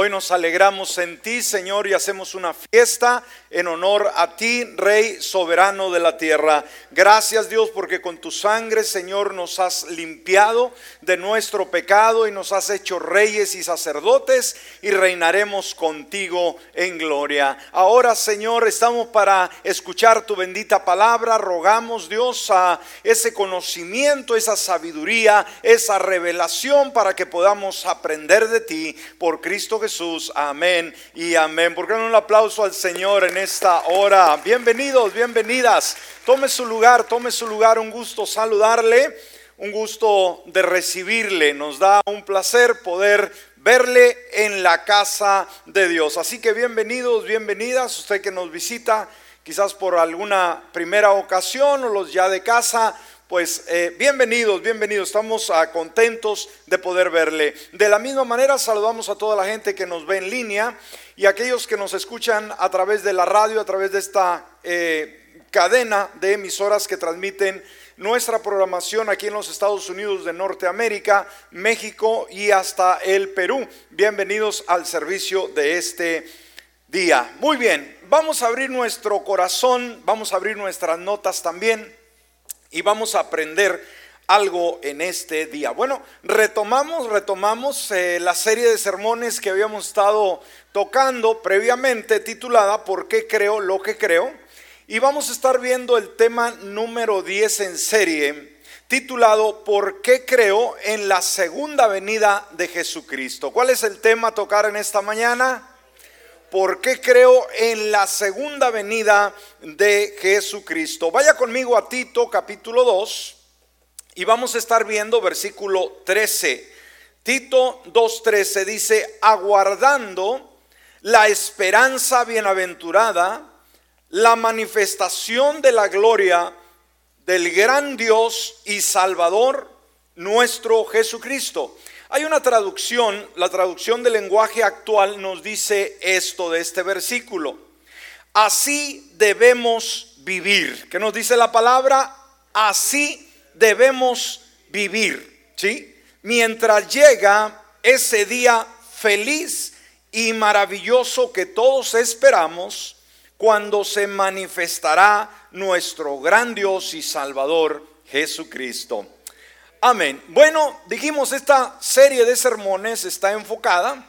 Hoy nos alegramos en ti, Señor, y hacemos una fiesta en honor a ti, Rey soberano de la tierra. Gracias, Dios, porque con tu sangre, Señor, nos has limpiado de nuestro pecado y nos has hecho reyes y sacerdotes y reinaremos contigo en gloria. Ahora, Señor, estamos para escuchar tu bendita palabra. Rogamos, Dios, a ese conocimiento, esa sabiduría, esa revelación para que podamos aprender de ti por Cristo Jesús. Amén y amén. ¿Por qué no un aplauso al Señor en esta hora? Bienvenidos, bienvenidas. Tome su lugar, tome su lugar. Un gusto saludarle, un gusto de recibirle. Nos da un placer poder verle en la casa de Dios. Así que bienvenidos, bienvenidas. Usted que nos visita quizás por alguna primera ocasión o los ya de casa pues eh, bienvenidos, bienvenidos, estamos ah, contentos de poder verle. De la misma manera saludamos a toda la gente que nos ve en línea y aquellos que nos escuchan a través de la radio, a través de esta eh, cadena de emisoras que transmiten nuestra programación aquí en los Estados Unidos de Norteamérica, México y hasta el Perú. Bienvenidos al servicio de este día. Muy bien, vamos a abrir nuestro corazón, vamos a abrir nuestras notas también y vamos a aprender algo en este día. Bueno, retomamos, retomamos eh, la serie de sermones que habíamos estado tocando previamente titulada ¿Por qué creo lo que creo? Y vamos a estar viendo el tema número 10 en serie titulado ¿Por qué creo en la segunda venida de Jesucristo? ¿Cuál es el tema a tocar en esta mañana? ¿Por qué creo en la segunda venida de Jesucristo? Vaya conmigo a Tito capítulo 2 y vamos a estar viendo versículo 13. Tito 2.13 dice, aguardando la esperanza bienaventurada, la manifestación de la gloria del gran Dios y Salvador nuestro Jesucristo hay una traducción, la traducción del lenguaje actual nos dice esto de este versículo. Así debemos vivir. ¿Qué nos dice la palabra? Así debemos vivir. ¿Sí? Mientras llega ese día feliz y maravilloso que todos esperamos, cuando se manifestará nuestro gran Dios y Salvador Jesucristo. Amén. Bueno, dijimos, esta serie de sermones está enfocada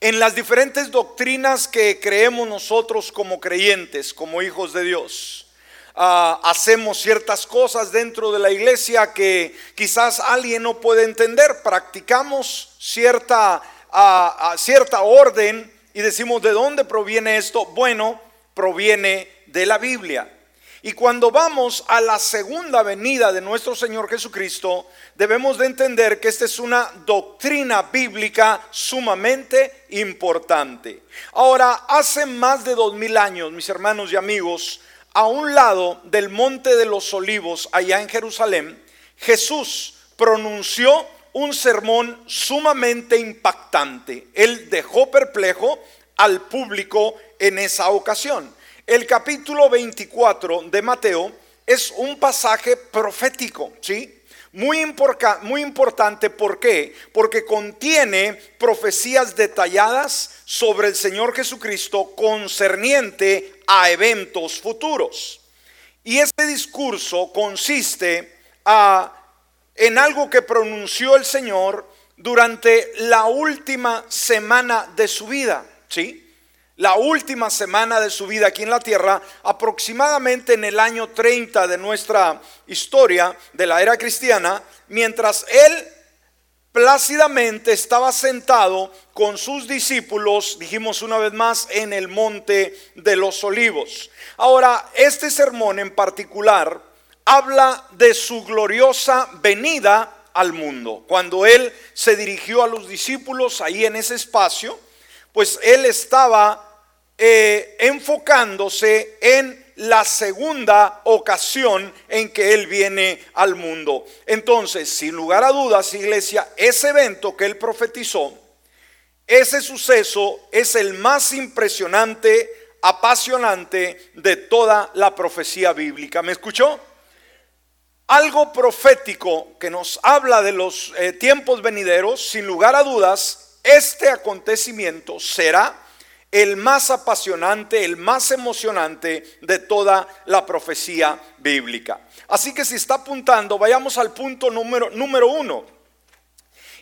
en las diferentes doctrinas que creemos nosotros como creyentes, como hijos de Dios. Ah, hacemos ciertas cosas dentro de la iglesia que quizás alguien no puede entender. Practicamos cierta, ah, ah, cierta orden y decimos, ¿de dónde proviene esto? Bueno, proviene de la Biblia. Y cuando vamos a la segunda venida de nuestro Señor Jesucristo, debemos de entender que esta es una doctrina bíblica sumamente importante. Ahora, hace más de dos mil años, mis hermanos y amigos, a un lado del monte de los olivos, allá en Jerusalén, Jesús pronunció un sermón sumamente impactante. Él dejó perplejo al público en esa ocasión. El capítulo 24 de Mateo es un pasaje profético, ¿sí? Muy, muy importante, ¿por qué? Porque contiene profecías detalladas sobre el Señor Jesucristo concerniente a eventos futuros. Y este discurso consiste en algo que pronunció el Señor durante la última semana de su vida, ¿sí? La última semana de su vida aquí en la tierra, aproximadamente en el año 30 de nuestra historia de la era cristiana, mientras él plácidamente estaba sentado con sus discípulos, dijimos una vez más, en el monte de los olivos. Ahora, este sermón en particular habla de su gloriosa venida al mundo. Cuando él se dirigió a los discípulos ahí en ese espacio, pues él estaba eh, enfocándose en la segunda ocasión en que Él viene al mundo. Entonces, sin lugar a dudas, iglesia, ese evento que Él profetizó, ese suceso es el más impresionante, apasionante de toda la profecía bíblica. ¿Me escuchó? Algo profético que nos habla de los eh, tiempos venideros, sin lugar a dudas, este acontecimiento será el más apasionante, el más emocionante de toda la profecía bíblica. Así que si está apuntando, vayamos al punto número, número uno.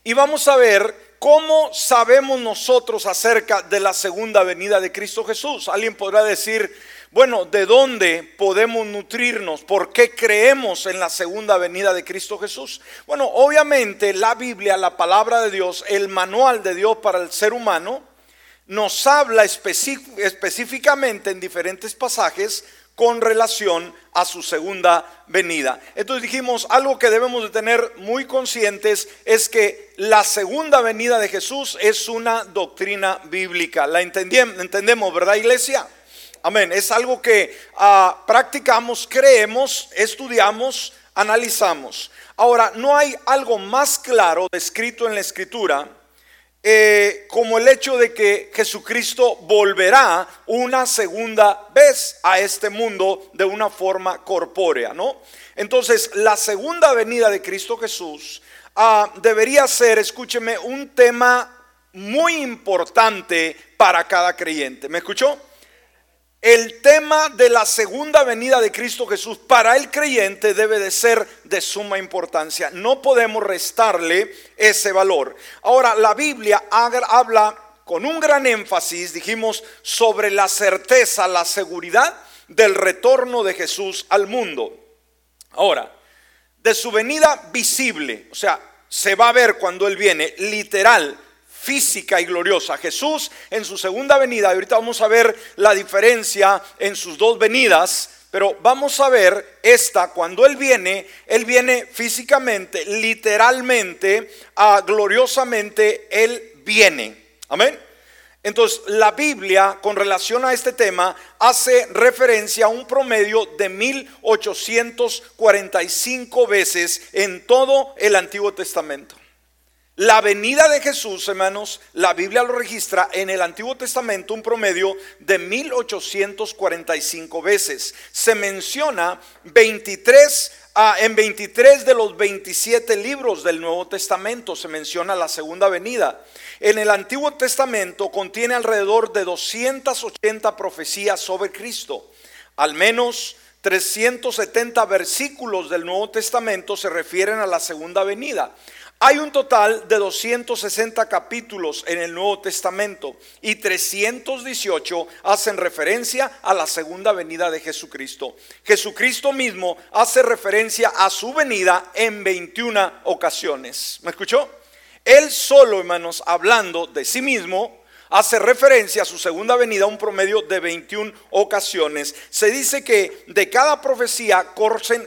Y vamos a ver cómo sabemos nosotros acerca de la segunda venida de Cristo Jesús. Alguien podrá decir, bueno, ¿de dónde podemos nutrirnos? ¿Por qué creemos en la segunda venida de Cristo Jesús? Bueno, obviamente la Biblia, la palabra de Dios, el manual de Dios para el ser humano, nos habla específicamente en diferentes pasajes con relación a su segunda venida. Entonces dijimos, algo que debemos de tener muy conscientes es que la segunda venida de Jesús es una doctrina bíblica. ¿La entendemos, verdad, iglesia? Amén. Es algo que ah, practicamos, creemos, estudiamos, analizamos. Ahora, no hay algo más claro descrito en la escritura eh, como el hecho de que Jesucristo volverá una segunda vez a este mundo de una forma corpórea, ¿no? Entonces, la segunda venida de Cristo Jesús ah, debería ser, escúcheme, un tema muy importante para cada creyente. ¿Me escuchó? El tema de la segunda venida de Cristo Jesús para el creyente debe de ser de suma importancia. No podemos restarle ese valor. Ahora, la Biblia habla con un gran énfasis, dijimos, sobre la certeza, la seguridad del retorno de Jesús al mundo. Ahora, de su venida visible, o sea, se va a ver cuando Él viene, literal, física y gloriosa. Jesús en su segunda venida, ahorita vamos a ver la diferencia en sus dos venidas, pero vamos a ver esta, cuando Él viene, Él viene físicamente, literalmente, ah, gloriosamente, Él viene. Amén. Entonces, la Biblia con relación a este tema hace referencia a un promedio de 1845 veces en todo el Antiguo Testamento. La venida de Jesús, hermanos, la Biblia lo registra en el Antiguo Testamento un promedio de 1845 veces. Se menciona 23 ah, en 23 de los 27 libros del Nuevo Testamento se menciona la segunda venida. En el Antiguo Testamento contiene alrededor de 280 profecías sobre Cristo. Al menos 370 versículos del Nuevo Testamento se refieren a la segunda venida. Hay un total de 260 capítulos en el Nuevo Testamento y 318 hacen referencia a la segunda venida de Jesucristo. Jesucristo mismo hace referencia a su venida en 21 ocasiones. ¿Me escuchó? Él solo, hermanos, hablando de sí mismo, hace referencia a su segunda venida un promedio de 21 ocasiones. Se dice que de cada profecía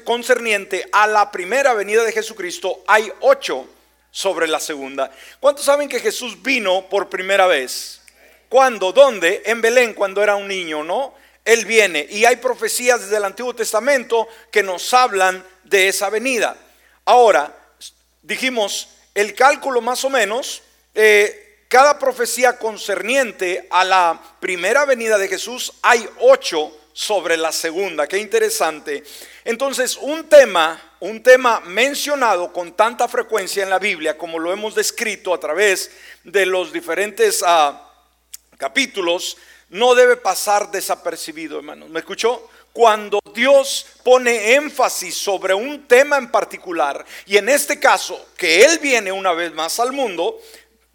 concerniente a la primera venida de Jesucristo hay ocho sobre la segunda. ¿Cuántos saben que Jesús vino por primera vez? ¿Cuándo? ¿Dónde? En Belén, cuando era un niño, ¿no? Él viene. Y hay profecías desde el Antiguo Testamento que nos hablan de esa venida. Ahora, dijimos, el cálculo más o menos, eh, cada profecía concerniente a la primera venida de Jesús, hay ocho sobre la segunda. Qué interesante. Entonces, un tema, un tema mencionado con tanta frecuencia en la Biblia, como lo hemos descrito a través de los diferentes ah, capítulos, no debe pasar desapercibido, hermanos. ¿Me escuchó? Cuando Dios pone énfasis sobre un tema en particular, y en este caso, que Él viene una vez más al mundo,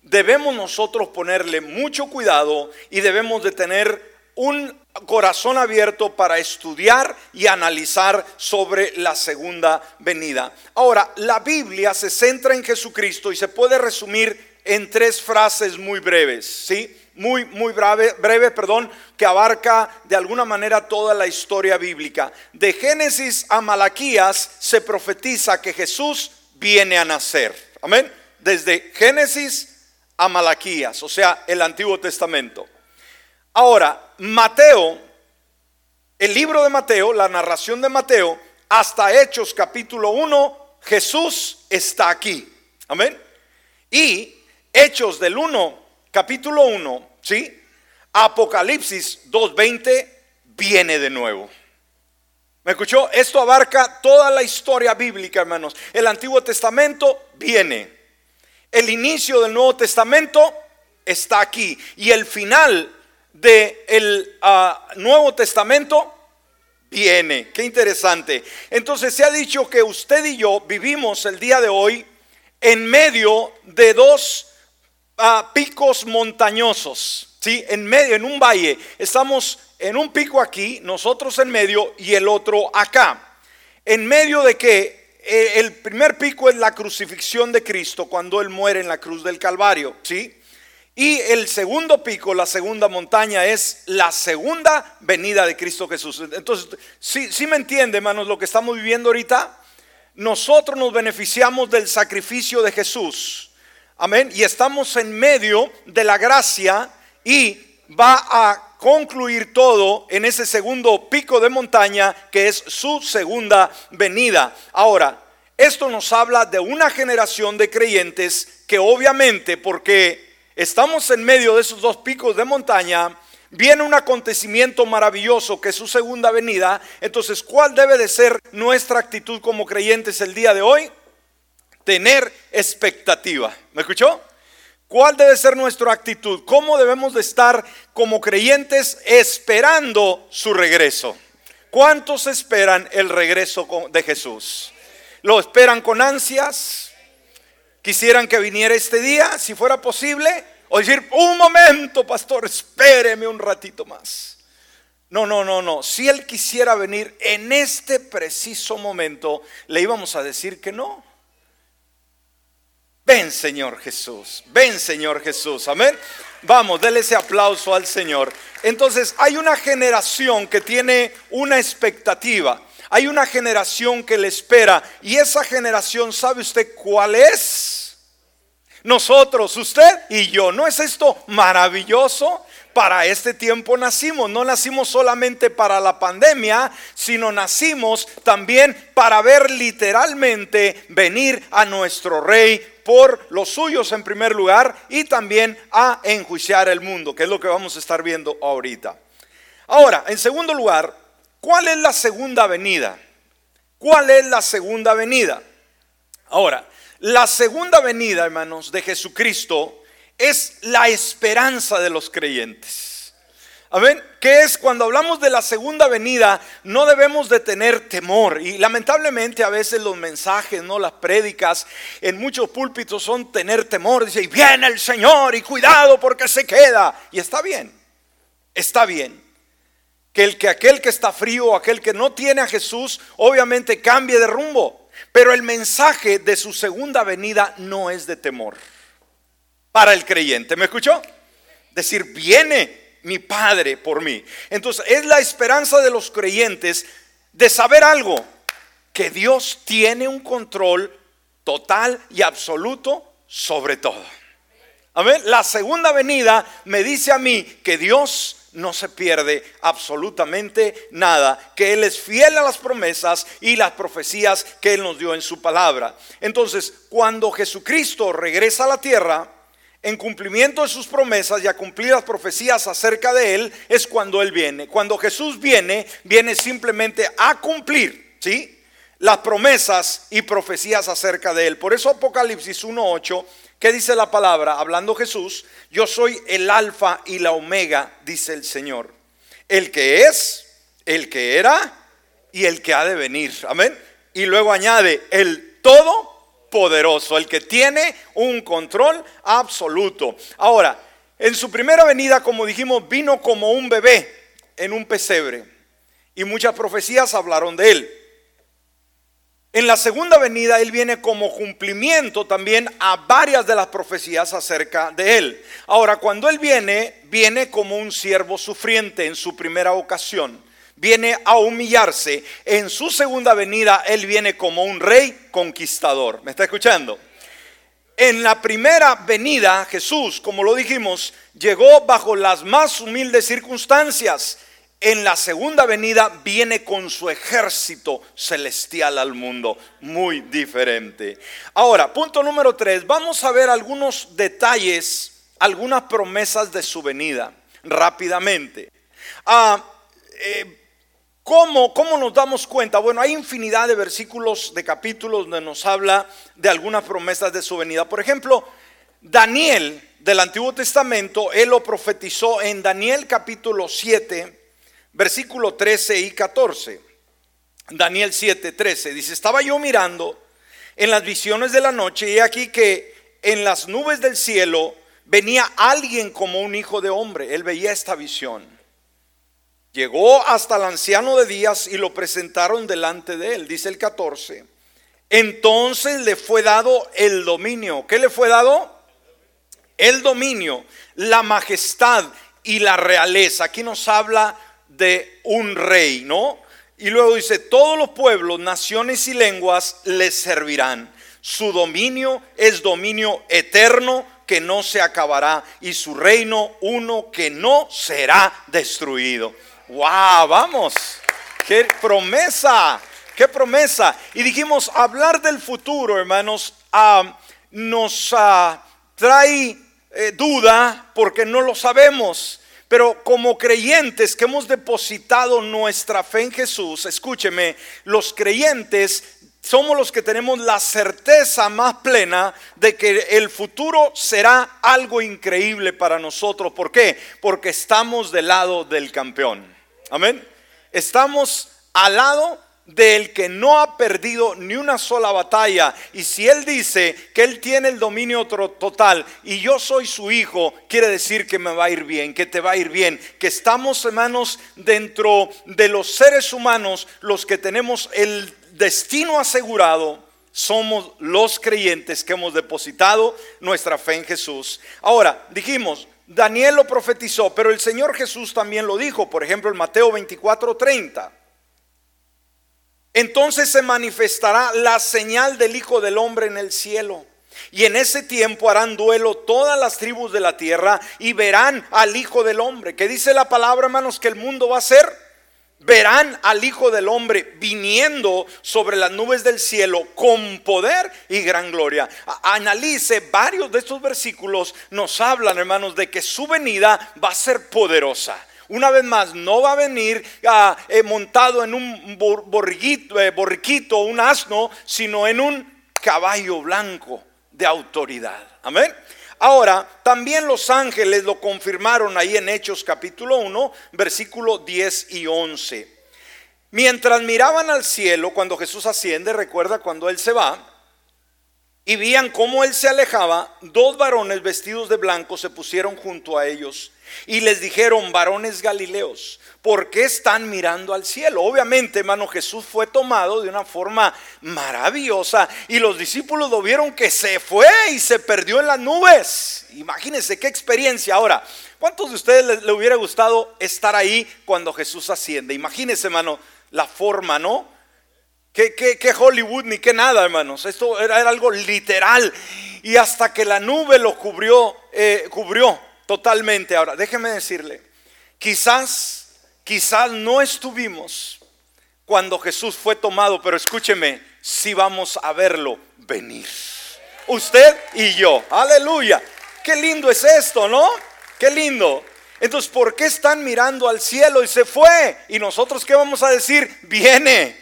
debemos nosotros ponerle mucho cuidado y debemos de tener un corazón abierto para estudiar y analizar sobre la segunda venida. Ahora, la Biblia se centra en Jesucristo y se puede resumir en tres frases muy breves, ¿sí? Muy, muy breve, breve, perdón, que abarca de alguna manera toda la historia bíblica. De Génesis a Malaquías se profetiza que Jesús viene a nacer. Amén. Desde Génesis a Malaquías, o sea, el Antiguo Testamento. Ahora, Mateo, el libro de Mateo, la narración de Mateo, hasta Hechos capítulo 1, Jesús está aquí. Amén. Y Hechos del 1, capítulo 1, ¿sí? Apocalipsis 2.20 viene de nuevo. ¿Me escuchó? Esto abarca toda la historia bíblica, hermanos. El Antiguo Testamento viene. El inicio del Nuevo Testamento está aquí. Y el final del el ah, Nuevo Testamento viene. Qué interesante. Entonces se ha dicho que usted y yo vivimos el día de hoy en medio de dos ah, picos montañosos. ¿sí? En medio, en un valle. Estamos en un pico aquí, nosotros en medio y el otro acá. En medio de que eh, el primer pico es la crucifixión de Cristo cuando Él muere en la cruz del Calvario. ¿sí? Y el segundo pico, la segunda montaña, es la segunda venida de Cristo Jesús. Entonces, si ¿sí, me entiende, hermanos, lo que estamos viviendo ahorita? Nosotros nos beneficiamos del sacrificio de Jesús. Amén. Y estamos en medio de la gracia y va a concluir todo en ese segundo pico de montaña que es su segunda venida. Ahora, esto nos habla de una generación de creyentes que obviamente, porque estamos en medio de esos dos picos de montaña, viene un acontecimiento maravilloso que es su segunda venida. Entonces, ¿cuál debe de ser nuestra actitud como creyentes el día de hoy? Tener expectativa. ¿Me escuchó? ¿Cuál debe ser nuestra actitud? ¿Cómo debemos de estar como creyentes esperando su regreso? ¿Cuántos esperan el regreso de Jesús? ¿Lo esperan con ansias? Quisieran que viniera este día, si fuera posible, o decir, un momento, pastor, espéreme un ratito más. No, no, no, no. Si Él quisiera venir en este preciso momento, le íbamos a decir que no. Ven, Señor Jesús. Ven, Señor Jesús. Amén. Vamos, déle ese aplauso al Señor. Entonces, hay una generación que tiene una expectativa. Hay una generación que le espera y esa generación, ¿sabe usted cuál es? Nosotros, usted y yo. ¿No es esto maravilloso? Para este tiempo nacimos. No nacimos solamente para la pandemia, sino nacimos también para ver literalmente venir a nuestro rey por los suyos en primer lugar y también a enjuiciar el mundo, que es lo que vamos a estar viendo ahorita. Ahora, en segundo lugar, ¿Cuál es la segunda venida? ¿Cuál es la segunda venida? Ahora, la segunda venida, hermanos, de Jesucristo es la esperanza de los creyentes. Amén. ¿Qué es cuando hablamos de la segunda venida? No debemos de tener temor. Y lamentablemente a veces los mensajes, no las prédicas, en muchos púlpitos son tener temor. Dice, y viene el Señor y cuidado porque se queda. Y está bien, está bien que el que aquel que está frío, aquel que no tiene a Jesús, obviamente cambie de rumbo. Pero el mensaje de su segunda venida no es de temor para el creyente. ¿Me escuchó? Decir, viene mi Padre por mí. Entonces es la esperanza de los creyentes de saber algo, que Dios tiene un control total y absoluto sobre todo. Amén. La segunda venida me dice a mí que Dios no se pierde absolutamente nada, que Él es fiel a las promesas y las profecías que Él nos dio en su palabra. Entonces, cuando Jesucristo regresa a la tierra, en cumplimiento de sus promesas y a cumplir las profecías acerca de Él, es cuando Él viene. Cuando Jesús viene, viene simplemente a cumplir, ¿sí? Las promesas y profecías acerca de Él. Por eso Apocalipsis 1.8 ¿Qué dice la palabra? Hablando Jesús, yo soy el alfa y la omega, dice el Señor. El que es, el que era y el que ha de venir. Amén. Y luego añade, el todopoderoso, el que tiene un control absoluto. Ahora, en su primera venida, como dijimos, vino como un bebé en un pesebre. Y muchas profecías hablaron de él. En la segunda venida Él viene como cumplimiento también a varias de las profecías acerca de Él. Ahora, cuando Él viene, viene como un siervo sufriente en su primera ocasión. Viene a humillarse. En su segunda venida Él viene como un rey conquistador. ¿Me está escuchando? En la primera venida Jesús, como lo dijimos, llegó bajo las más humildes circunstancias en la segunda venida viene con su ejército celestial al mundo, muy diferente. Ahora, punto número tres, vamos a ver algunos detalles, algunas promesas de su venida, rápidamente. Ah, eh, ¿Cómo, ¿Cómo, nos damos cuenta? Bueno, hay infinidad de versículos, de capítulos donde nos habla de algunas promesas de su venida. Por ejemplo, Daniel del Antiguo Testamento, Él lo profetizó en Daniel capítulo 7, versículo 13 y 14. Daniel 7, 13. Dice, estaba yo mirando en las visiones de la noche y aquí que en las nubes del cielo venía alguien como un hijo de hombre. Él veía esta visión. Llegó hasta el anciano de días y lo presentaron delante de él, dice el 14. Entonces le fue dado el dominio. ¿Qué le fue dado? El dominio, la majestad y la realeza. Aquí nos habla un rey, ¿no? Y luego dice, todos los pueblos, naciones y lenguas le servirán. Su dominio es dominio eterno que no se acabará y su reino uno que no será destruido. ¡Wow! Vamos. ¡Qué promesa! ¡Qué promesa! Y dijimos, hablar del futuro, hermanos, ah, nos ah, trae eh, duda porque no lo sabemos. Pero como creyentes que hemos depositado nuestra fe en Jesús, escúcheme, los creyentes somos los que tenemos la certeza más plena de que el futuro será algo increíble para nosotros. ¿Por qué? Porque estamos del lado del campeón. Amén. Estamos al lado del que no ha perdido ni una sola batalla. Y si Él dice que Él tiene el dominio total y yo soy su hijo, quiere decir que me va a ir bien, que te va a ir bien, que estamos hermanos dentro de los seres humanos, los que tenemos el destino asegurado. Somos los creyentes que hemos depositado nuestra fe en Jesús. Ahora, dijimos, Daniel lo profetizó, pero el Señor Jesús también lo dijo, por ejemplo, en Mateo 24:30. Entonces se manifestará la señal del Hijo del Hombre en el cielo. Y en ese tiempo harán duelo todas las tribus de la tierra y verán al Hijo del Hombre. ¿Qué dice la palabra, hermanos, que el mundo va a ser? Verán al Hijo del Hombre viniendo sobre las nubes del cielo con poder y gran gloria. Analice varios de estos versículos, nos hablan, hermanos, de que su venida va a ser poderosa una vez más, no va a venir ah, eh, montado en un borriquito, eh, borriquito, un asno, sino en un caballo blanco de autoridad. Amén. Ahora, también los ángeles lo confirmaron ahí en Hechos capítulo 1, versículo 10 y 11. Mientras miraban al cielo cuando Jesús asciende, recuerda cuando Él se va, y veían cómo Él se alejaba, dos varones vestidos de blanco se pusieron junto a ellos y les dijeron, varones galileos, ¿por qué están mirando al cielo? Obviamente, hermano, Jesús fue tomado de una forma maravillosa y los discípulos lo vieron que se fue y se perdió en las nubes. Imagínense qué experiencia. Ahora, ¿cuántos de ustedes le, hubiera gustado estar ahí cuando Jesús asciende? Imagínense, hermano, la forma, ¿no? ¿Qué, Hollywood ni qué nada, hermanos? Esto era, algo literal. Y hasta que la nube lo cubrió, eh, cubrió totalmente. Ahora, déjeme decirle, quizás, quizás no estuvimos cuando Jesús fue tomado, pero escúcheme, si vamos a verlo venir. Usted y yo, aleluya. Qué lindo es esto, ¿no? Qué lindo. Entonces, ¿por qué están mirando al cielo y se fue? Y nosotros, ¿qué vamos a decir? Viene.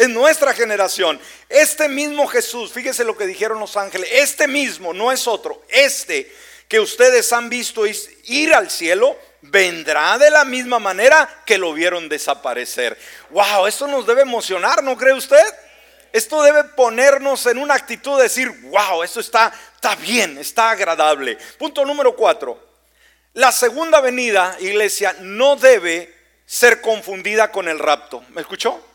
Es nuestra generación. Este mismo Jesús, fíjese lo que dijeron los ángeles, este mismo, no es otro, este que ustedes han visto ir al cielo, vendrá de la misma manera que lo vieron desaparecer. Wow, esto nos debe emocionar, ¿no cree usted? Esto debe ponernos en una actitud de decir, wow, esto está, está bien, está agradable. Punto número cuatro. La segunda venida, iglesia, no debe ser confundida con el rapto. ¿Me escuchó?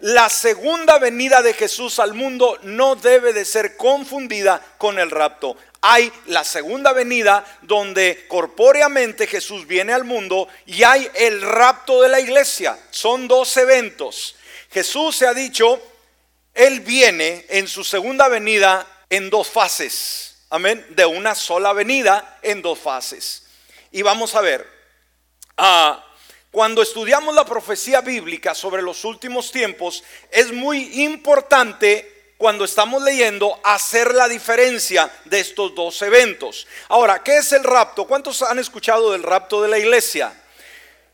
La segunda venida de Jesús al mundo no debe de ser confundida con el rapto hay la segunda venida donde corpóreamente Jesús viene al mundo y hay el rapto de la iglesia. Son dos eventos. Jesús se ha dicho, Él viene en su segunda venida en dos fases. Amén. De una sola venida en dos fases. Y vamos a ver, ah, cuando estudiamos la profecía bíblica sobre los últimos tiempos, es muy importante cuando estamos leyendo hacer la diferencia de estos dos eventos. Ahora, ¿qué es el rapto? ¿Cuántos han escuchado del rapto de la iglesia?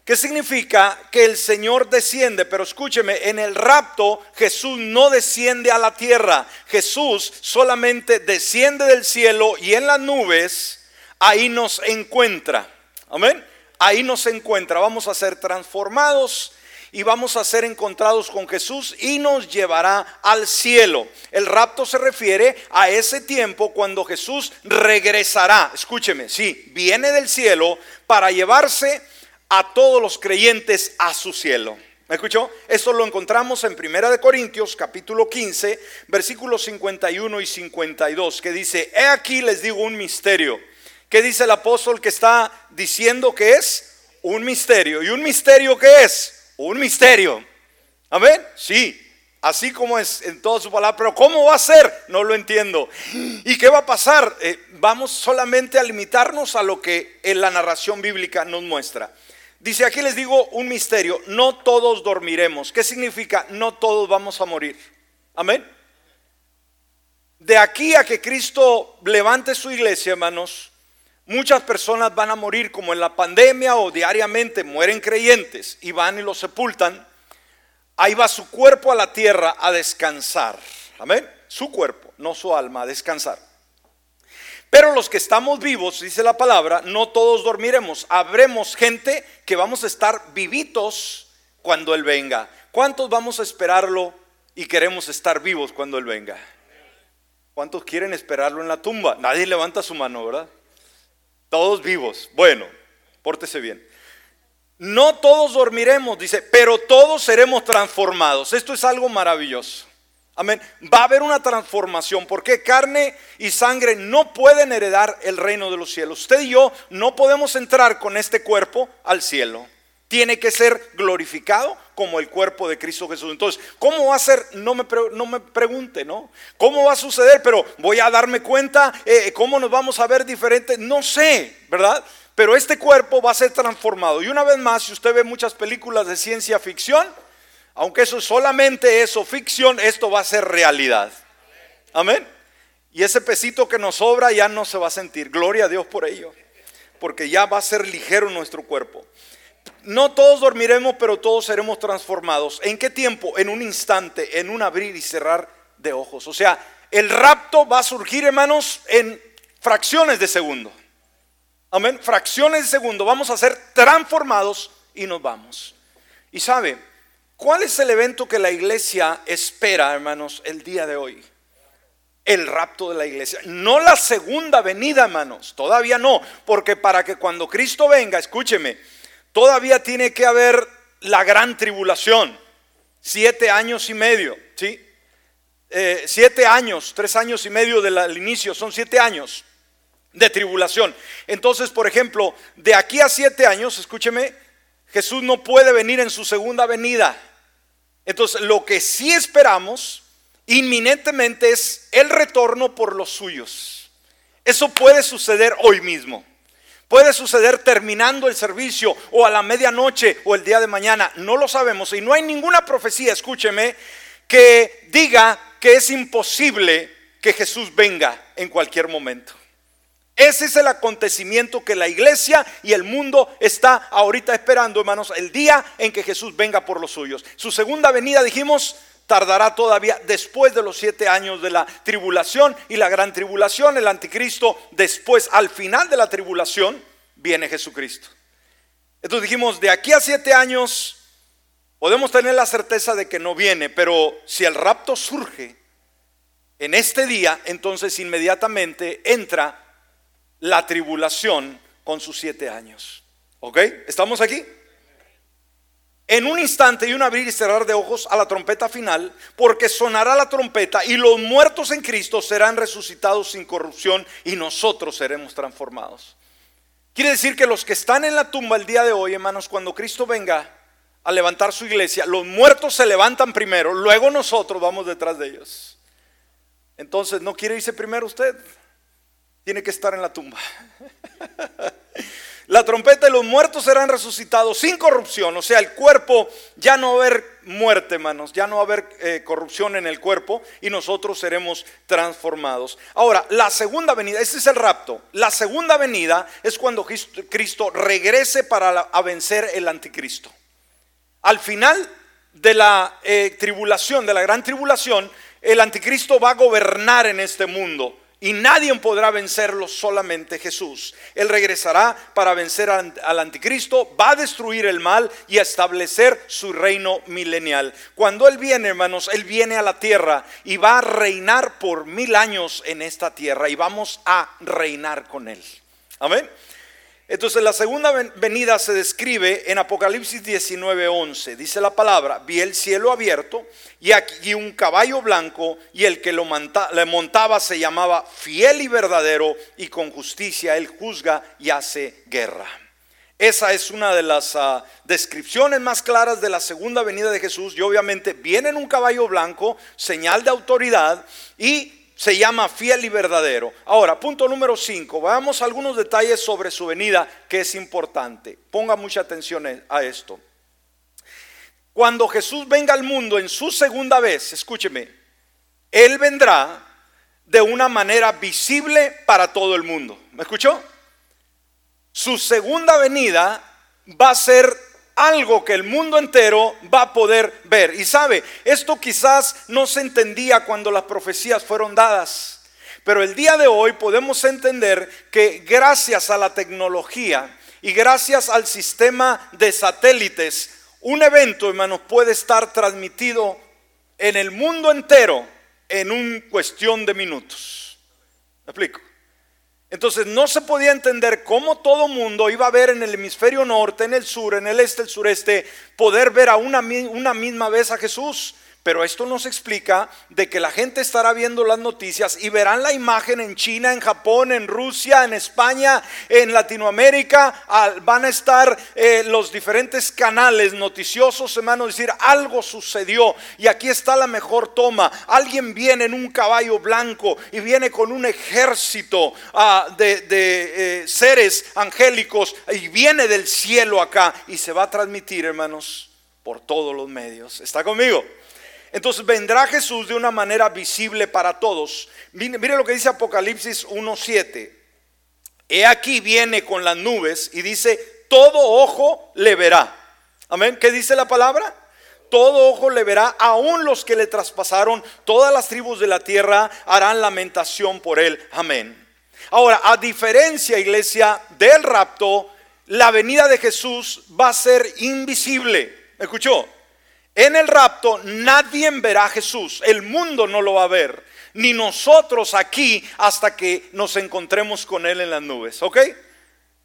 ¿Qué significa que el Señor desciende? Pero escúcheme, en el rapto Jesús no desciende a la tierra. Jesús solamente desciende del cielo y en las nubes ahí nos encuentra. Amén. Ahí nos encuentra. Vamos a ser transformados y vamos a ser encontrados con Jesús y nos llevará al cielo. El rapto se refiere a ese tiempo cuando Jesús regresará. Escúcheme, sí, viene del cielo para llevarse a todos los creyentes a su cielo. ¿Me escuchó? Esto lo encontramos en Primera de Corintios, capítulo 15, versículos 51 y 52, que dice, he aquí les digo un misterio. ¿Qué dice el apóstol que está diciendo que es? Un misterio. ¿Y un misterio qué es? un misterio. Amén. Sí, así como es en toda su palabra, pero ¿cómo va a ser? No lo entiendo. ¿Y qué va a pasar? Eh, vamos solamente a limitarnos a lo que en la narración bíblica nos muestra. Dice, aquí les digo un misterio, no todos dormiremos. ¿Qué significa? No todos vamos a morir. Amén. De aquí a que Cristo levante su iglesia, hermanos, Muchas personas van a morir como en la pandemia o diariamente mueren creyentes y van y los sepultan. Ahí va su cuerpo a la tierra a descansar. Amén. Su cuerpo, no su alma, a descansar. Pero los que estamos vivos, dice la palabra, no todos dormiremos. Habremos gente que vamos a estar vivitos cuando Él venga. ¿Cuántos vamos a esperarlo y queremos estar vivos cuando Él venga? ¿Cuántos quieren esperarlo en la tumba? Nadie levanta su mano, ¿verdad? Todos vivos. Bueno, pórtese bien. No todos dormiremos, dice, pero todos seremos transformados. Esto es algo maravilloso. Amén. Va a haber una transformación porque carne y sangre no pueden heredar el reino de los cielos. Usted y yo no podemos entrar con este cuerpo al cielo tiene que ser glorificado como el cuerpo de Cristo Jesús. Entonces, ¿cómo va a ser? No me, no me pregunte, ¿no? ¿Cómo va a suceder? Pero voy a darme cuenta, eh, ¿cómo nos vamos a ver diferentes? No sé, ¿verdad? Pero este cuerpo va a ser transformado. Y una vez más, si usted ve muchas películas de ciencia ficción, aunque eso es solamente eso, ficción, esto va a ser realidad. Amén. Y ese pesito que nos sobra ya no se va a sentir. Gloria a Dios por ello. Porque ya va a ser ligero nuestro cuerpo. No todos dormiremos, pero todos seremos transformados. ¿En qué tiempo? En un instante, en un abrir y cerrar de ojos. O sea, el rapto va a surgir, hermanos, en fracciones de segundo. Amén. Fracciones de segundo. Vamos a ser transformados y nos vamos. Y sabe, ¿cuál es el evento que la iglesia espera, hermanos, el día de hoy? El rapto de la iglesia. No la segunda venida, hermanos. Todavía no. Porque para que cuando Cristo venga, escúcheme, todavía tiene que haber la gran tribulación. Siete años y medio, ¿sí? Eh, siete años, tres años y medio del inicio, son siete años de tribulación. Entonces, por ejemplo, de aquí a siete años, escúcheme, Jesús no puede venir en su segunda venida. Entonces, lo que sí esperamos inminentemente es el retorno por los suyos. Eso puede suceder hoy mismo. Puede suceder terminando el servicio o a la medianoche o el día de mañana. No lo sabemos. Y no hay ninguna profecía, escúcheme, que diga que es imposible que Jesús venga en cualquier momento. Ese es el acontecimiento que la iglesia y el mundo está ahorita esperando, hermanos, el día en que Jesús venga por los suyos. Su segunda venida, dijimos, tardará todavía después de los siete años de la tribulación y la gran tribulación, el anticristo, después, al final de la tribulación, viene Jesucristo. Entonces dijimos, de aquí a siete años podemos tener la certeza de que no viene, pero si el rapto surge en este día, entonces inmediatamente entra la tribulación con sus siete años. ¿Ok? ¿Estamos aquí? En un instante y un abrir y cerrar de ojos a la trompeta final, porque sonará la trompeta y los muertos en Cristo serán resucitados sin corrupción y nosotros seremos transformados. Quiere decir que los que están en la tumba el día de hoy, hermanos, cuando Cristo venga a levantar su iglesia, los muertos se levantan primero, luego nosotros vamos detrás de ellos. Entonces, ¿no quiere irse primero usted? Tiene que estar en la tumba. La trompeta de los muertos serán resucitados sin corrupción, o sea, el cuerpo ya no va a haber muerte, hermanos, ya no va a haber eh, corrupción en el cuerpo y nosotros seremos transformados. Ahora, la segunda venida, este es el rapto. La segunda venida es cuando Cristo regrese para vencer el anticristo. Al final de la eh, tribulación, de la gran tribulación, el anticristo va a gobernar en este mundo y nadie podrá vencerlo, solamente Jesús. Él regresará para vencer al anticristo, va a destruir el mal y a establecer su reino milenial. Cuando Él viene, hermanos, Él viene a la tierra y va a reinar por mil años en esta tierra y vamos a reinar con Él. Amén. Entonces la segunda venida se describe en Apocalipsis 19:11. Dice la palabra, vi el cielo abierto y aquí un caballo blanco y el que lo le montaba se llamaba fiel y verdadero y con justicia él juzga y hace guerra. Esa es una de las ah, descripciones más claras de la segunda venida de Jesús y obviamente viene en un caballo blanco, señal de autoridad y se llama fiel y verdadero. Ahora, punto número 5. Veamos algunos detalles sobre su venida que es importante. Ponga mucha atención a esto. Cuando Jesús venga al mundo en su segunda vez, escúcheme, Él vendrá de una manera visible para todo el mundo. ¿Me escuchó? Su segunda venida va a ser algo que el mundo entero va a poder ver. Y sabe, esto quizás no se entendía cuando las profecías fueron dadas. Pero el día de hoy podemos entender que gracias a la tecnología y gracias al sistema de satélites, un evento, hermanos, puede estar transmitido en el mundo entero en un cuestión de minutos. ¿Me explico? Entonces no se podía entender cómo todo mundo iba a ver en el hemisferio norte, en el sur, en el este, el sureste, poder ver a una, una misma vez a Jesús. Pero esto nos explica de que la gente estará viendo las noticias y verán la imagen en China, en Japón, en Rusia, en España, en Latinoamérica. Van a estar eh, los diferentes canales noticiosos, hermano, decir algo sucedió y aquí está la mejor toma. Alguien viene en un caballo blanco y viene con un ejército ah, de, eh, seres angélicos y viene del cielo acá y se va a transmitir, hermanos, por todos los medios. ¿Está conmigo? Entonces vendrá Jesús de una manera visible para todos. Mire, lo que dice Apocalipsis 1.7. He aquí viene con las nubes y dice, todo ojo le verá. Amén. ¿Qué dice la palabra? Todo ojo le verá, aún los que le traspasaron, todas las tribus de la tierra harán lamentación por él. Amén. Ahora, a diferencia, iglesia, del rapto, la venida de Jesús va a ser invisible. ¿Me escuchó? En el rapto nadie verá a Jesús, el mundo no lo va a ver, ni nosotros aquí hasta que nos encontremos con Él en las nubes, ¿ok?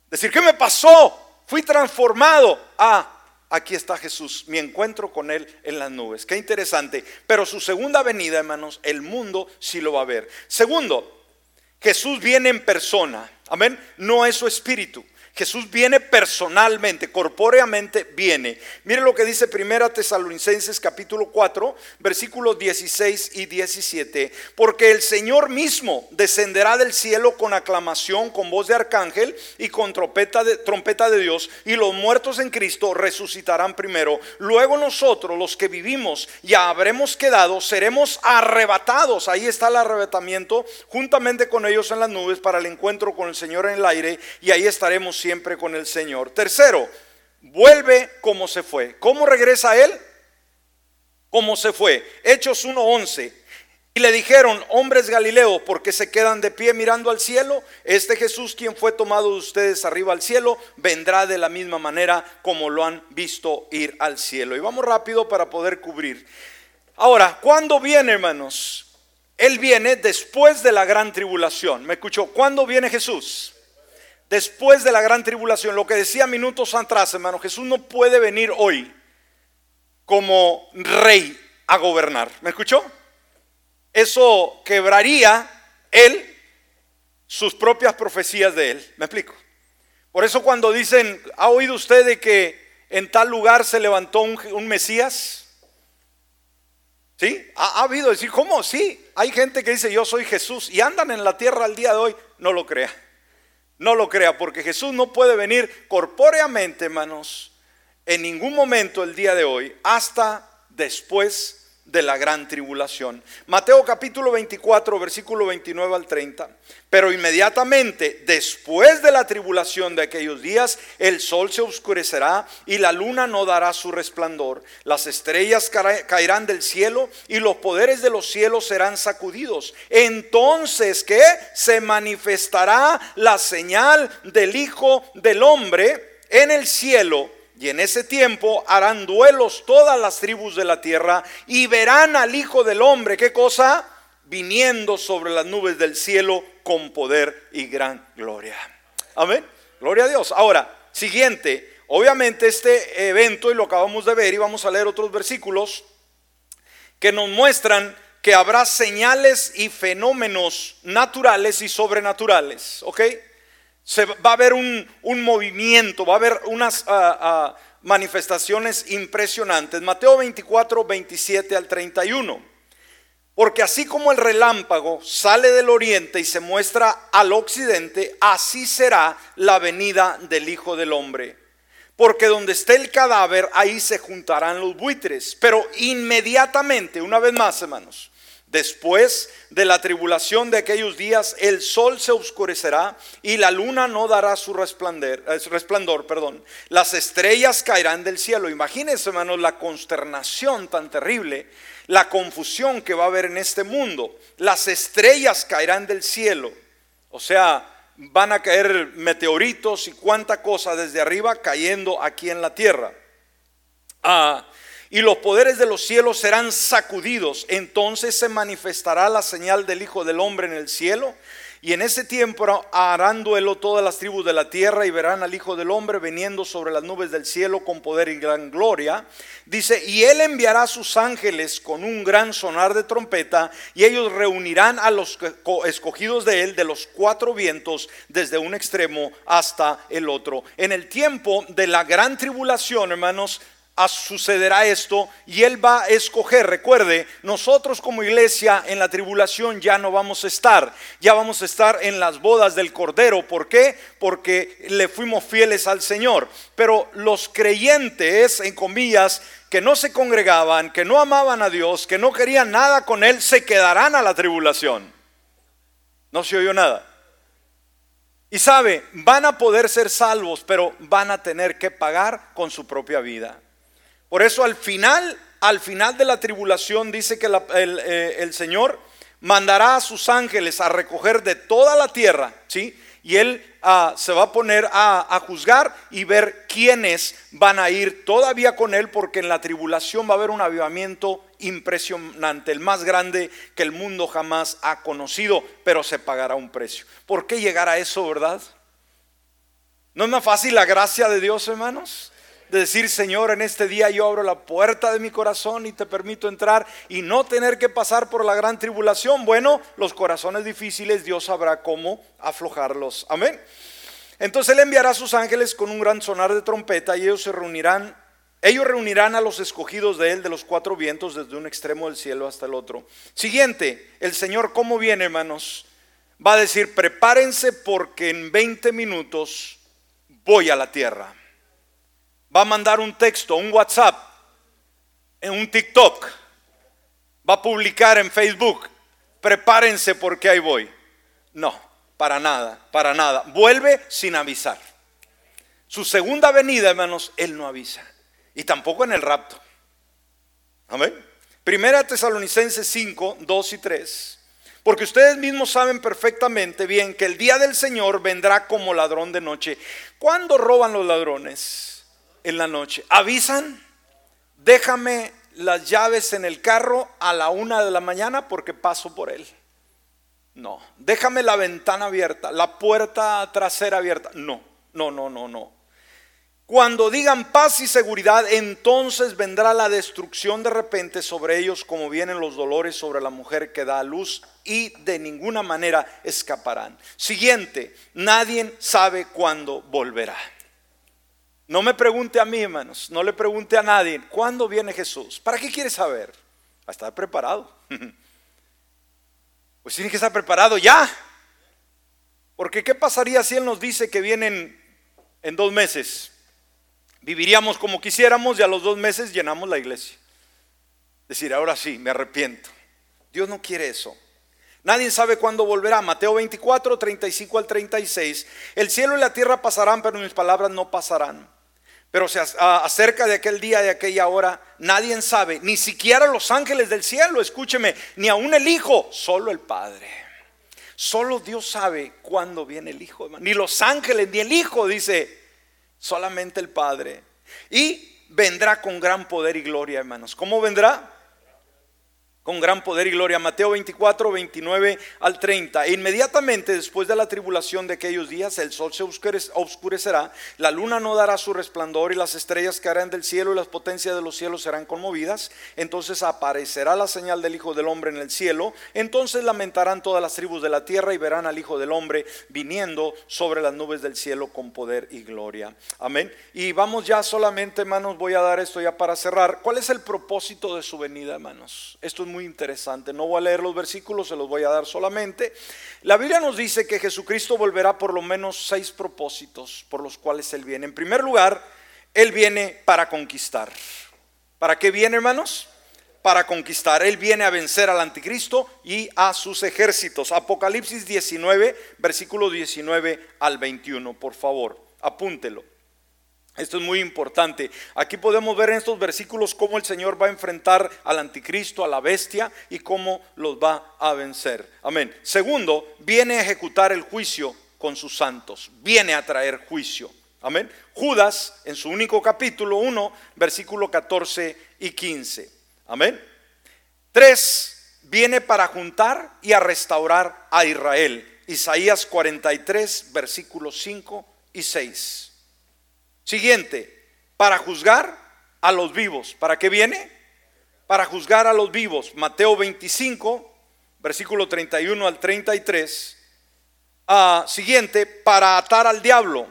Decir, ¿qué me pasó? Fui transformado. Ah, aquí está Jesús, mi encuentro con Él en las nubes. Qué interesante. Pero su segunda venida, hermanos, el mundo sí lo va a ver. Segundo, Jesús viene en persona. Amén. No es su espíritu. Jesús viene personalmente, corpóreamente viene. Mire lo que dice Primera Tesalonicenses capítulo 4, versículos 16 y 17. Porque el Señor mismo descenderá del cielo con aclamación, con voz de arcángel y con trompeta de, trompeta de Dios, y los muertos en Cristo resucitarán primero. Luego nosotros, los que vivimos, ya habremos quedado, seremos arrebatados. Ahí está el arrebatamiento, juntamente con ellos en las nubes para el encuentro con el Señor en el aire, y ahí estaremos siempre siempre con el Señor. Tercero, vuelve como se fue. ¿Cómo regresa él? Como se fue. Hechos 1:11. Y le dijeron, hombres Galileos, ¿por qué se quedan de pie mirando al cielo? Este Jesús, quien fue tomado de ustedes arriba al cielo, vendrá de la misma manera como lo han visto ir al cielo. Y vamos rápido para poder cubrir. Ahora, ¿cuándo viene, hermanos? Él viene después de la gran tribulación. ¿Me escuchó? ¿Cuándo viene Jesús? Después de la gran tribulación, lo que decía minutos atrás, hermano, Jesús no puede venir hoy como rey a gobernar. ¿Me escuchó? Eso quebraría él sus propias profecías de él. ¿Me explico? Por eso cuando dicen, ¿ha oído usted de que en tal lugar se levantó un, Mesías? ¿Sí? ¿Ha, ¿Ha, habido decir, ¿cómo? Sí, hay gente que dice, yo soy Jesús y andan en la tierra al día de hoy. No lo crea. No lo crea, porque Jesús no puede venir corpóreamente, hermanos, en ningún momento el día de hoy, hasta después de la gran tribulación. Mateo capítulo 24, versículo 29 al 30. Pero inmediatamente después de la tribulación de aquellos días, el sol se oscurecerá y la luna no dará su resplandor. Las estrellas caerán del cielo y los poderes de los cielos serán sacudidos. Entonces, ¿qué? Se manifestará la señal del Hijo del Hombre en el cielo y en ese tiempo harán duelos todas las tribus de la tierra y verán al Hijo del Hombre, ¿qué cosa? Viniendo sobre las nubes del cielo con poder y gran gloria. Amén. Gloria a Dios. Ahora, siguiente. Obviamente este evento, y lo acabamos de ver, y vamos a leer otros versículos que nos muestran que habrá señales y fenómenos naturales y sobrenaturales. ¿Ok? Va a haber un, movimiento, va a haber unas ah, ah, manifestaciones impresionantes. Mateo 24, 27 al 31. Porque así como el relámpago sale del oriente y se muestra al occidente, así será la venida del Hijo del Hombre. Porque donde esté el cadáver, ahí se juntarán los buitres. Pero inmediatamente, una vez más, hermanos, Después de la tribulación de aquellos días, el sol se oscurecerá y la luna no dará su resplandor, eh, resplandor perdón. Las estrellas caerán del cielo. Imagínense, hermanos, la consternación tan terrible, la confusión que va a haber en este mundo. Las estrellas caerán del cielo. O sea, van a caer meteoritos y cuánta cosa desde arriba cayendo aquí en la tierra. Ah, y los poderes de los cielos serán sacudidos. Entonces se manifestará la señal del Hijo del Hombre en el cielo. Y en ese tiempo harán duelo todas las tribus de la tierra y verán al Hijo del Hombre viniendo sobre las nubes del cielo con poder y gran gloria. Dice, y él enviará a sus ángeles con un gran sonar de trompeta y ellos reunirán a los escogidos de él de los cuatro vientos desde un extremo hasta el otro. En el tiempo de la gran tribulación, hermanos, sucederá esto y Él va a escoger. Recuerde, nosotros como iglesia en la tribulación ya no vamos a estar, ya vamos a estar en las bodas del Cordero. ¿Por qué? Porque le fuimos fieles al Señor. Pero los creyentes, en comillas, que no se congregaban, que no amaban a Dios, que no querían nada con Él, se quedarán a la tribulación. No se oyó nada. Y sabe, van a poder ser salvos, pero van a tener que pagar con su propia vida. Por eso al final, al final de la tribulación dice que eh, el, Señor mandará a sus ángeles a recoger de toda la tierra, ¿sí? Y Él ah, se va a poner a, a, juzgar y ver quiénes van a ir todavía con Él, porque en la tribulación va a haber un avivamiento impresionante, el más grande que el mundo jamás ha conocido, pero se pagará un precio. ¿Por qué llegar a eso, verdad? ¿No es más fácil la gracia de Dios, hermanos? De decir, Señor, en este día yo abro la puerta de mi corazón y te permito entrar y no tener que pasar por la gran tribulación. Bueno, los corazones difíciles Dios sabrá cómo aflojarlos. Amén. Entonces Él enviará a sus ángeles con un gran sonar de trompeta y ellos se reunirán. Ellos reunirán a los escogidos de Él de los cuatro vientos desde un extremo del cielo hasta el otro. Siguiente, el Señor, ¿cómo viene, hermanos? Va a decir, prepárense porque en 20 minutos voy a la tierra va a mandar un texto, un WhatsApp, un TikTok, va a publicar en Facebook, prepárense porque ahí voy. No, para nada, para nada. Vuelve sin avisar. Su segunda venida, hermanos, él no avisa. Y tampoco en el rapto. Amén. Primera Tesalonicenses 5, 2 y 3. Porque ustedes mismos saben perfectamente bien que el día del Señor vendrá como ladrón de noche. ¿Cuándo roban los ladrones? En la noche. Avisan, déjame las llaves en el carro a la una de la mañana porque paso por él. No, déjame la ventana abierta, la puerta trasera abierta. No, no, no, no, no. Cuando digan paz y seguridad, entonces vendrá la destrucción de repente sobre ellos como vienen los dolores sobre la mujer que da a luz y de ninguna manera escaparán. Siguiente, nadie sabe cuándo volverá. No me pregunte a mí, hermanos, no le pregunte a nadie, ¿cuándo viene Jesús? ¿Para qué quiere saber? A estar preparado. Pues tiene que estar preparado ya. Porque ¿qué pasaría si Él nos dice que vienen en dos meses? Viviríamos como quisiéramos y a los dos meses llenamos la iglesia. Decir, ahora sí, me arrepiento. Dios no quiere eso. Nadie sabe cuándo volverá. Mateo 24, 35 al 36. El cielo y la tierra pasarán, pero mis palabras no pasarán. Pero se acerca de aquel día, de aquella hora, nadie sabe, ni siquiera los ángeles del cielo, escúcheme, ni aún el Hijo, solo el Padre. Solo Dios sabe cuándo viene el Hijo, ni los ángeles, ni el Hijo, dice, solamente el Padre. Y vendrá con gran poder y gloria, hermanos. ¿Cómo vendrá? Con gran poder y gloria. Mateo 24, 29 al 30. E inmediatamente después de la tribulación de aquellos días, el sol se oscurecerá, la luna no dará su resplandor y las estrellas caerán del cielo y las potencias de los cielos serán conmovidas. Entonces aparecerá la señal del Hijo del Hombre en el cielo. Entonces lamentarán todas las tribus de la tierra y verán al Hijo del Hombre viniendo sobre las nubes del cielo con poder y gloria. Amén. Y vamos ya solamente, hermanos, voy a dar esto ya para cerrar. ¿Cuál es el propósito de su venida, hermanos? Esto es muy interesante. No voy a leer los versículos, se los voy a dar solamente. La Biblia nos dice que Jesucristo volverá por lo menos seis propósitos por los cuales Él viene. En primer lugar, Él viene para conquistar. ¿Para qué viene, hermanos? Para conquistar. Él viene a vencer al anticristo y a sus ejércitos. Apocalipsis 19, versículo 19 al 21, por favor, apúntelo. Esto es muy importante. Aquí podemos ver en estos versículos cómo el Señor va a enfrentar al anticristo, a la bestia y cómo los va a vencer. Amén. Segundo, viene a ejecutar el juicio con sus santos. Viene a traer juicio. Amén. Judas, en su único capítulo 1, versículo 14 y 15. Amén. Tres, viene para juntar y a restaurar a Israel. Isaías 43, versículos 5 y 6. Siguiente, para juzgar a los vivos. ¿Para qué viene? Para juzgar a los vivos. Mateo 25, versículo 31 al 33. Ah, siguiente, para atar al diablo.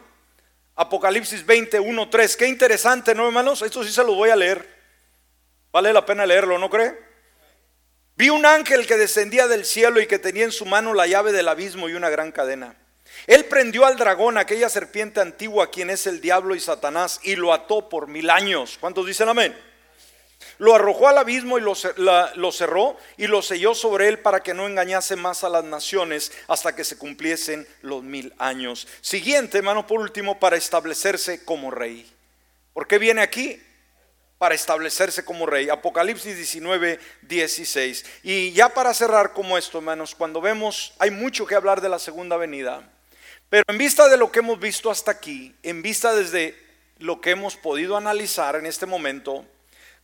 Apocalipsis 20, 1, 3. Qué interesante, ¿no, hermanos? Esto sí se lo voy a leer. Vale la pena leerlo, ¿no cree? Vi un ángel que descendía del cielo y que tenía en su mano la llave del abismo y una gran cadena. Él prendió al dragón, aquella serpiente antigua, quien es el diablo y Satanás, y lo ató por mil años. ¿Cuántos dicen amén? Lo arrojó al abismo y lo, cerró y lo selló sobre él para que no engañase más a las naciones hasta que se cumpliesen los mil años. Siguiente, hermano, por último, para establecerse como rey. ¿Por qué viene aquí? Para establecerse como rey. Apocalipsis 19, 16. Y ya para cerrar como esto, hermanos, cuando vemos, hay mucho que hablar de la segunda venida. Pero en vista de lo que hemos visto hasta aquí, en vista desde lo que hemos podido analizar en este momento,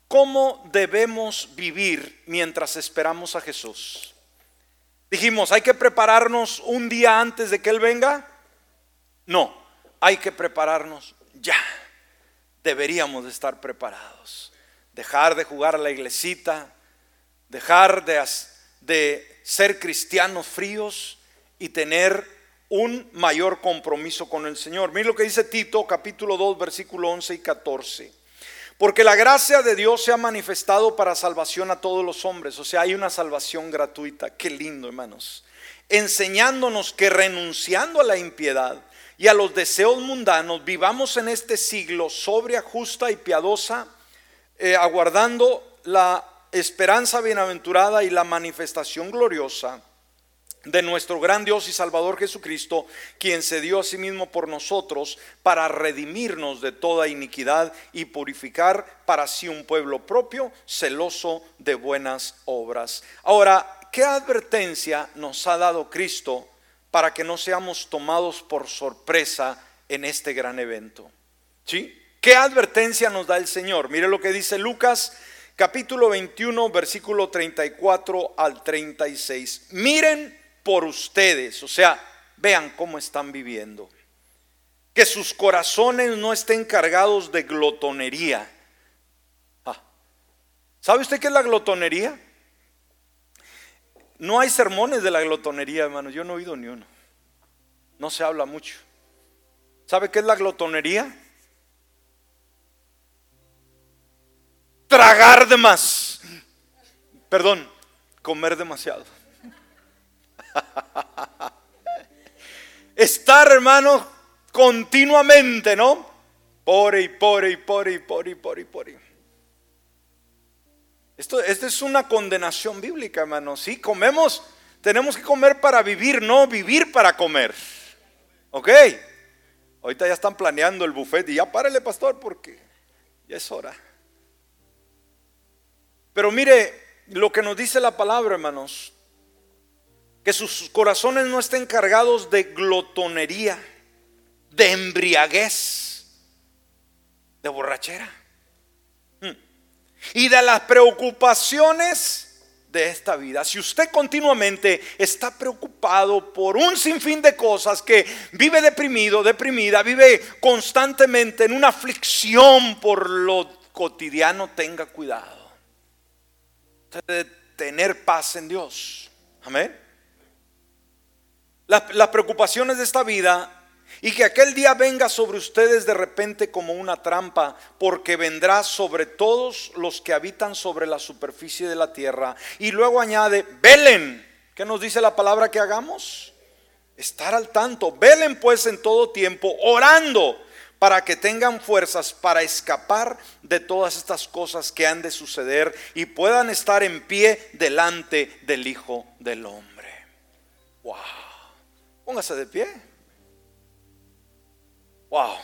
¿cómo debemos vivir mientras esperamos a Jesús? Dijimos, ¿hay que prepararnos un día antes de que Él venga? No, hay que prepararnos ya. Deberíamos de estar preparados. Dejar de jugar a la iglesita, dejar de, de ser cristianos fríos y tener un mayor compromiso con el Señor. Mira lo que dice Tito capítulo 2 versículo 11 y 14. Porque la gracia de Dios se ha manifestado para salvación a todos los hombres. O sea, hay una salvación gratuita. Qué lindo, hermanos. Enseñándonos que renunciando a la impiedad y a los deseos mundanos, vivamos en este siglo sobria, justa y piadosa, eh, aguardando la esperanza bienaventurada y la manifestación gloriosa de nuestro gran Dios y Salvador Jesucristo, quien se dio a sí mismo por nosotros para redimirnos de toda iniquidad y purificar para sí un pueblo propio, celoso de buenas obras. Ahora, ¿qué advertencia nos ha dado Cristo para que no seamos tomados por sorpresa en este gran evento? ¿Sí? ¿Qué advertencia nos da el Señor? Mire lo que dice Lucas capítulo 21, versículo 34 al 36. Miren por ustedes. O sea, vean cómo están viviendo. Que sus corazones no estén cargados de glotonería. Ah. ¿Sabe usted qué es la glotonería? No hay sermones de la glotonería, hermano. Yo no he oído ni uno. No se habla mucho. ¿Sabe qué es la glotonería? Tragar de más. Perdón, comer demasiado. Estar, hermano, continuamente, ¿no? Por y por y por y por y por y por. Esto, esto es una condenación bíblica, hermanos. Sí, comemos, tenemos que comer para vivir, no vivir para comer. ¿Ok? Ahorita ya están planeando el buffet y ya párele, pastor, porque ya es hora. Pero mire lo que nos dice la palabra, hermanos. Que sus corazones no estén cargados de glotonería, de embriaguez, de borrachera. Hmm. Y de las preocupaciones de esta vida. Si usted continuamente está preocupado por un sinfín de cosas, que vive deprimido, deprimida, vive constantemente en una aflicción por lo cotidiano, tenga cuidado. de tener paz en Dios. Amén. Las, preocupaciones de esta vida y que aquel día venga sobre ustedes de repente como una trampa, porque vendrá sobre todos los que habitan sobre la superficie de la tierra. Y luego añade, velen. ¿Qué nos dice la palabra que hagamos? Estar al tanto. Velen pues en todo tiempo, orando para que tengan fuerzas para escapar de todas estas cosas que han de suceder y puedan estar en pie delante del Hijo del Hombre. Wow. Póngase de pie. Wow,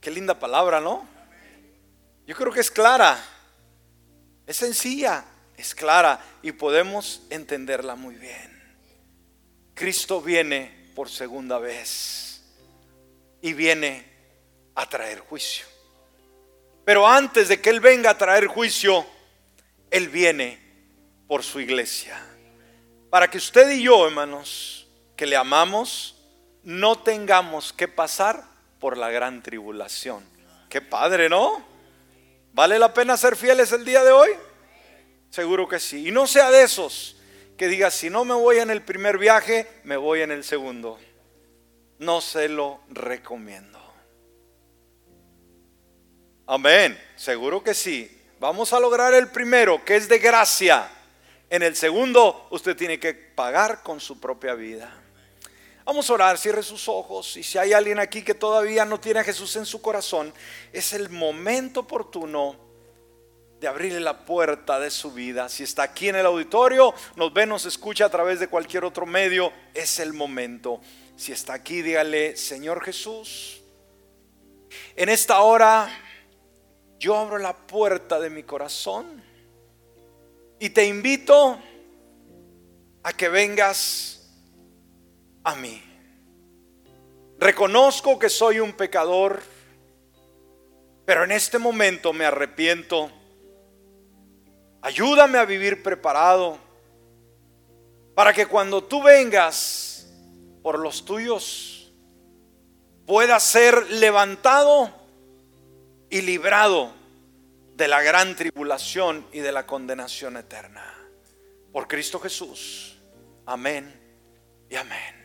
qué linda palabra, ¿no? Yo creo que es clara, es sencilla, es clara y podemos entenderla muy bien. Cristo viene por segunda vez y viene a traer juicio. Pero antes de que Él venga a traer juicio, Él viene por su iglesia. Para que usted y yo, hermanos, que le amamos, no tengamos que pasar por la gran tribulación. Qué padre, ¿no? ¿Vale la pena ser fieles el día de hoy? Seguro que sí. Y no sea de esos que diga, si no me voy en el primer viaje, me voy en el segundo. No se lo recomiendo. Amén. Seguro que sí. Vamos a lograr el primero, que es de gracia. En el segundo, usted tiene que pagar con su propia vida. Vamos a orar, cierre sus ojos y si hay alguien aquí que todavía no tiene a Jesús en su corazón, es el momento oportuno de abrirle la puerta de su vida. Si está aquí en el auditorio, nos ve, nos escucha a través de cualquier otro medio, es el momento. Si está aquí, dígale, Señor Jesús, en esta hora yo abro la puerta de mi corazón y te invito a que vengas a mí. Reconozco que soy un pecador, pero en este momento me arrepiento. Ayúdame a vivir preparado para que cuando tú vengas por los tuyos pueda ser levantado y librado de la gran tribulación y de la condenación eterna. Por Cristo Jesús. Amén y amén.